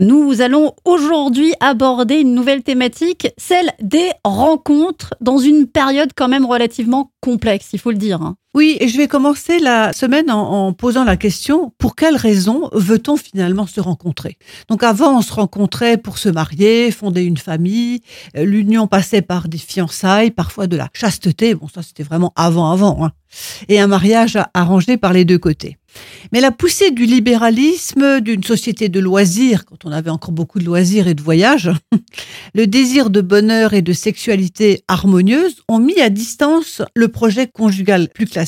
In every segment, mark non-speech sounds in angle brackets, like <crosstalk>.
Nous allons aujourd'hui aborder une nouvelle thématique, celle des rencontres dans une période quand même relativement complexe, il faut le dire. Oui, et je vais commencer la semaine en, en posant la question pour quelles raisons veut-on finalement se rencontrer? Donc avant, on se rencontrait pour se marier, fonder une famille. Euh, L'union passait par des fiançailles, parfois de la chasteté. Bon, ça c'était vraiment avant, avant. Hein. Et un mariage arrangé par les deux côtés. Mais la poussée du libéralisme, d'une société de loisirs, quand on avait encore beaucoup de loisirs et de voyages, <laughs> le désir de bonheur et de sexualité harmonieuse ont mis à distance le projet conjugal plus classique.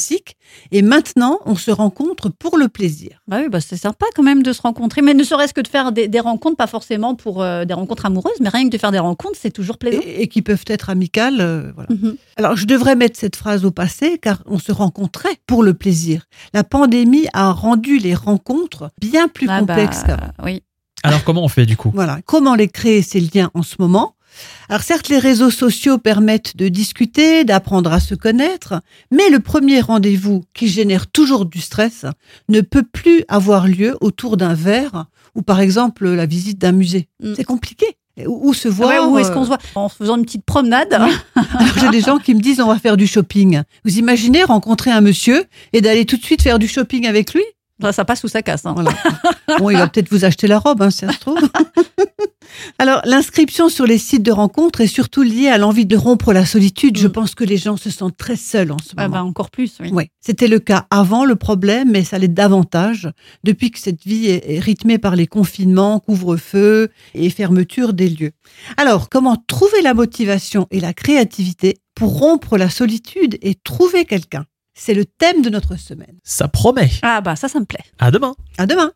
Et maintenant, on se rencontre pour le plaisir. Bah oui, bah c'est sympa quand même de se rencontrer, mais ne serait-ce que de faire des, des rencontres, pas forcément pour euh, des rencontres amoureuses, mais rien que de faire des rencontres, c'est toujours plaisant. Et, et qui peuvent être amicales. euh, voilà. Mhm. Alors, je devrais mettre cette phrase au passé, car on se rencontrait pour le plaisir. La pandémie a rendu les rencontres bien plus Ah bah, complexes oui. Alors comment on fait du coup? Voilà. Comment les créer, ces liens, en ce moment? Alors, certes, les réseaux sociaux permettent de discuter, d'apprendre à se connaître, mais le premier rendez-vous, qui génère toujours du stress, ne peut plus avoir lieu autour d'un verre ou, par exemple, la visite d'un musée. Mm. C'est compliqué. Ou se Ah voir. ouais, où est-ce euh, qu'on se voit? En faisant une petite promenade? Alors, j'ai des gens qui me disent on va faire du shopping. Vous imaginez rencontrer un monsieur et d'aller tout de suite faire du shopping avec lui? Ça, ça passe ou ça casse. hein. Voilà. Bon, il va peut-être vous acheter la robe, hein, si ça se trouve. <laughs> Alors, l'inscription sur les sites de rencontres est surtout liée à l'envie de rompre la solitude. Je Mm. pense que les gens se sentent très seuls en ce Ah moment. bah, encore plus, oui. Ouais. C'était le cas avant le problème, mais ça l'est davantage depuis que cette vie est est rythmée par les confinements, couvre-feu et fermeture des lieux. Alors, comment trouver la motivation et la créativité pour rompre la solitude et trouver quelqu'un? C'est le thème de notre semaine. Ça promet. Ah bah ça, ça me plaît. À demain. À demain